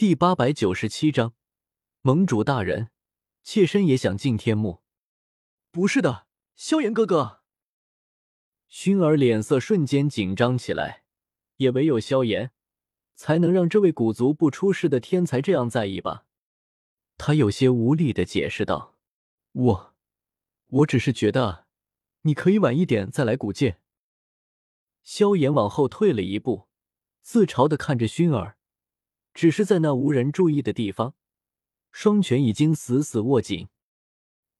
第八百九十七章，盟主大人，妾身也想进天幕。不是的，萧炎哥哥。薰儿脸色瞬间紧张起来，也唯有萧炎，才能让这位古族不出世的天才这样在意吧。他有些无力的解释道：“我，我只是觉得，你可以晚一点再来古界。”萧炎往后退了一步，自嘲的看着薰儿，只是在那无人注意的地方，双拳已经死死握紧，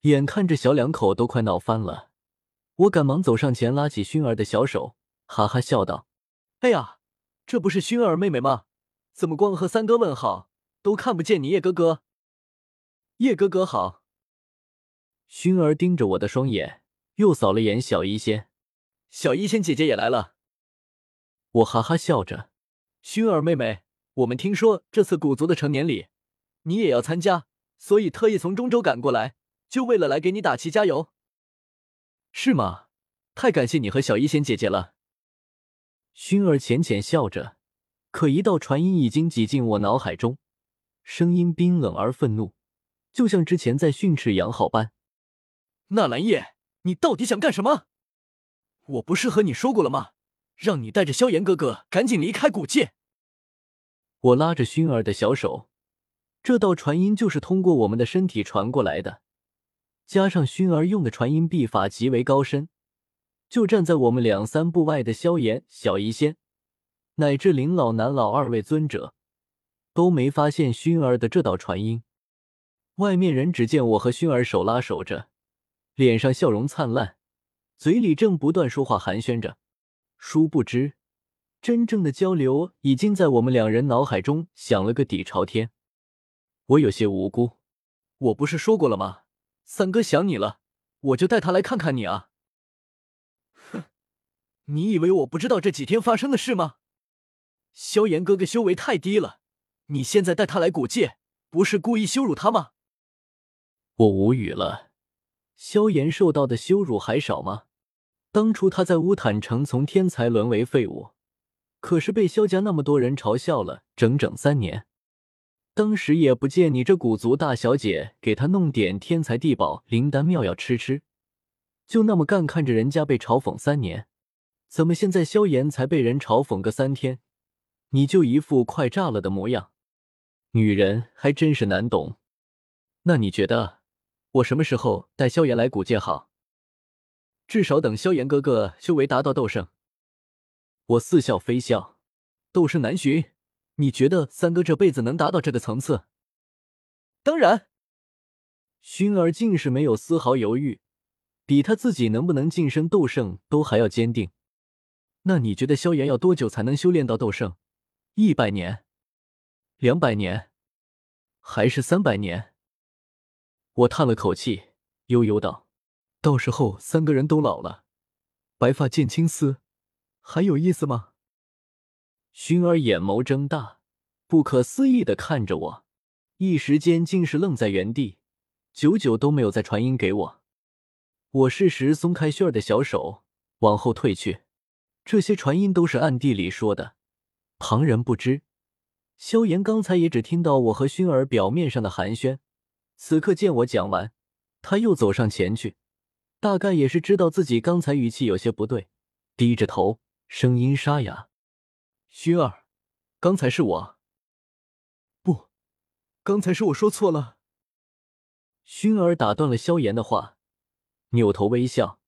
眼看着小两口都快闹翻了，我赶忙走上前拉起熏儿的小手，哈哈笑道：“哎呀，这不是熏儿妹妹吗？怎么光和三哥问好，都看不见你叶哥哥？”叶哥哥好。熏儿盯着我的双眼，又扫了眼小医仙，小医仙姐姐也来了。我哈哈笑着，熏儿妹妹，我们听说这次古族的成年礼，你也要参加，所以特意从中州赶过来，就为了来给你打气加油。是吗？太感谢你和小医仙姐姐了。薰儿浅浅笑着，可一道传音已经挤进我脑海中，声音冰冷而愤怒。就像之前在训斥杨浩般，纳兰叶，你到底想干什么？我不是和你说过了吗？让你带着萧炎哥哥赶紧离开古界。我拉着熏儿的小手，这道传音就是通过我们的身体传过来的，加上熏儿用的传音秘法极为高深，就站在我们两三步外的萧炎、小医仙，乃至林老、南老二位尊者，都没发现熏儿的这道传音。外面人只见我和熏儿手拉手着，脸上笑容灿烂，嘴里正不断说话寒暄着。殊不知，真正的交流已经在我们两人脑海中响了个底朝天。我有些无辜，我不是说过了吗？三哥想你了，我就带他来看看你啊。哼，你以为我不知道这几天发生的事吗？萧炎哥哥修为太低了，你现在带他来古界，不是故意羞辱他吗？我无语了，萧炎受到的羞辱还少吗？当初他在乌坦城从天才沦为废物，可是被萧家那么多人嘲笑了整整三年。当时也不见你这古族大小姐给他弄点天才地宝、灵丹妙药吃吃，就那么干看着人家被嘲讽三年，怎么现在萧炎才被人嘲讽个三天，你就一副快炸了的模样？女人还真是难懂。那你觉得？我什么时候带萧炎来古界好？至少等萧炎哥哥修为达到斗圣。我似笑非笑，斗圣难寻，你觉得三哥这辈子能达到这个层次？当然。薰儿竟是没有丝毫犹豫，比他自己能不能晋升斗圣都还要坚定。那你觉得萧炎要多久才能修炼到斗圣？一百年？两百年？还是三百年？我叹了口气，悠悠道：“到时候三个人都老了，白发见青丝，还有意思吗？”薰儿眼眸睁大，不可思议的看着我，一时间竟是愣在原地，久久都没有再传音给我。我适时松开薰儿的小手，往后退去。这些传音都是暗地里说的，旁人不知。萧炎刚才也只听到我和薰儿表面上的寒暄。此刻见我讲完，他又走上前去，大概也是知道自己刚才语气有些不对，低着头，声音沙哑：“薰儿，刚才是我，不，刚才是我说错了。”薰儿打断了萧炎的话，扭头微笑，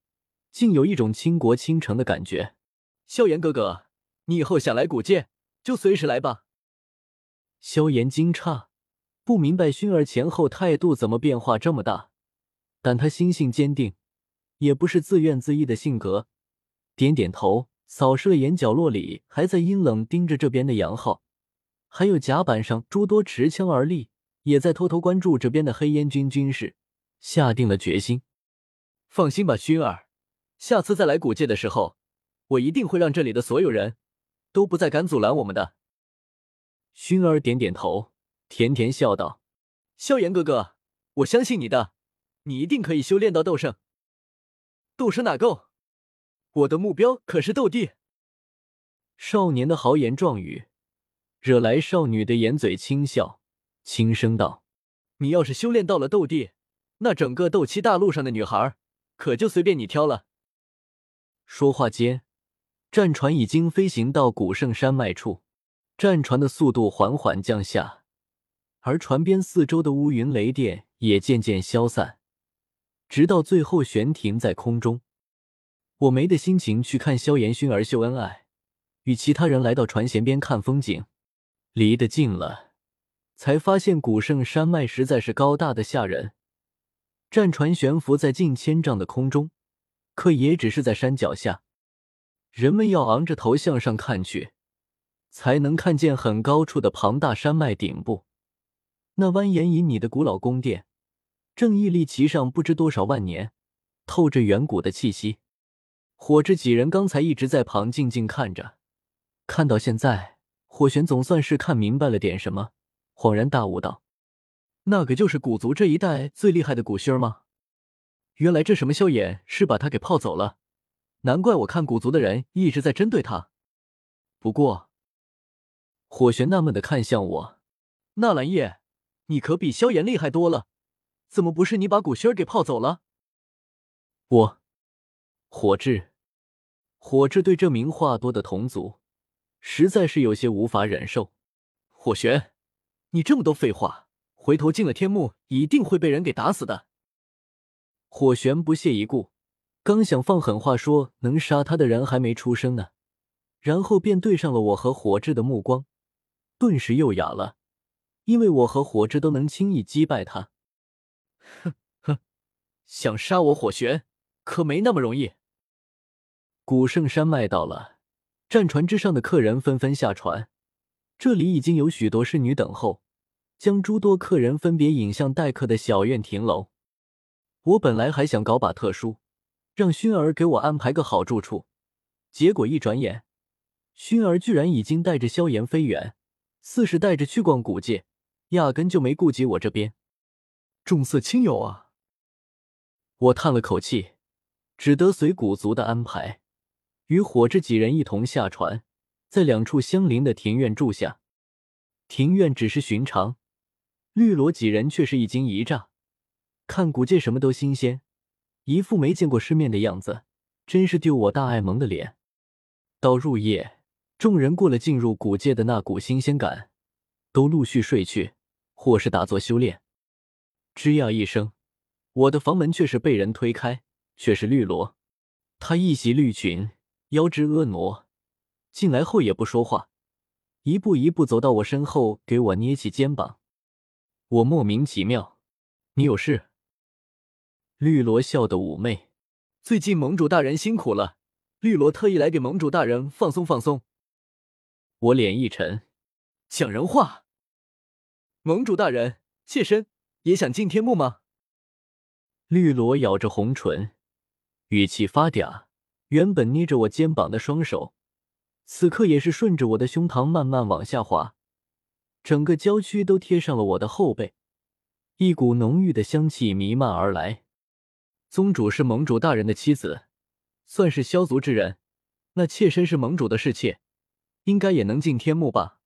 竟有一种倾国倾城的感觉。萧炎哥哥，你以后想来古界就随时来吧。萧炎惊诧。不明白薰儿前后态度怎么变化这么大，但他心性坚定，也不是自怨自艾的性格，点点头，扫视了眼角落里还在阴冷盯着这边的杨浩，还有甲板上诸多持枪而立，也在偷偷关注这边的黑烟军军士，下定了决心。放心吧，薰儿，下次再来古界的时候，我一定会让这里的所有人都不再敢阻拦我们的。薰儿点点头。甜甜笑道：“萧炎哥哥，我相信你的，你一定可以修炼到斗圣。斗圣哪够？我的目标可是斗帝。”少年的豪言壮语，惹来少女的掩嘴轻笑，轻声道：“你要是修炼到了斗帝，那整个斗气大陆上的女孩，可就随便你挑了。”说话间，战船已经飞行到古圣山脉处，战船的速度缓缓降下，而船边四周的乌云雷电也渐渐消散，直到最后悬停在空中。我没的心情去看萧炎、薰儿秀恩爱，与其他人来到船舷边看风景。离得近了，才发现古圣山脉实在是高大的吓人。战船悬浮在近千丈的空中，可也只是在山脚下。人们要昂着头向上看去，才能看见很高处的庞大山脉顶部。那蜿蜒旖旎的古老宫殿，正屹立其上，不知多少万年，透着远古的气息。火之几人刚才一直在旁静静看着，看到现在，火玄总算是看明白了点什么，恍然大悟道：“那个就是古族这一代最厉害的古熏儿吗？原来这什么萧炎是把他给泡走了，难怪我看古族的人一直在针对他。不过，火玄纳闷的看向我，纳兰叶，你可比萧炎厉害多了，怎么不是你把古熏儿给泡走了？我，火智。”火智对这名话多的同族，实在是有些无法忍受。火玄，你这么多废话，回头进了天幕，一定会被人给打死的。火玄不屑一顾，刚想放狠话说能杀他的人还没出生呢，然后便对上了我和火智的目光，顿时又哑了，因为我和火智都能轻易击败他。哼哼，想杀我火玄，可没那么容易。古圣山脉到了，战船之上的客人纷纷下船。这里已经有许多侍女等候，将诸多客人分别引向待客的小院亭楼。我本来还想搞把特殊，让薰儿给我安排个好住处，结果一转眼，熏儿居然已经带着萧炎飞远，似是带着去逛古界，压根就没顾及我这边。重色轻友啊！我叹了口气，只得随古族的安排。与火之几人一同下船，在两处相邻的庭院住下。庭院只是寻常，绿萝几人却是一惊一乍。看古界什么都新鲜，一副没见过世面的样子，真是丢我大爱萌的脸。到入夜，众人过了进入古界的那股新鲜感，都陆续睡去，或是打坐修炼。吱呀一声，我的房门却是被人推开，却是绿萝，她一袭绿裙。腰肢婀娜，进来后也不说话，一步一步走到我身后，给我捏起肩膀。我莫名其妙，你有事？绿萝笑得妩媚。最近盟主大人辛苦了，绿萝特意来给盟主大人放松放松。我脸一沉，讲人话。盟主大人，妾身也想进天幕吗？绿萝咬着红唇，语气发嗲。原本捏着我肩膀的双手，此刻也是顺着我的胸膛慢慢往下滑，整个娇躯都贴上了我的后背，一股浓郁的香气弥漫而来。宗主是盟主大人的妻子，算是萧族之人，那妾身是盟主的侍妾，应该也能进天幕吧？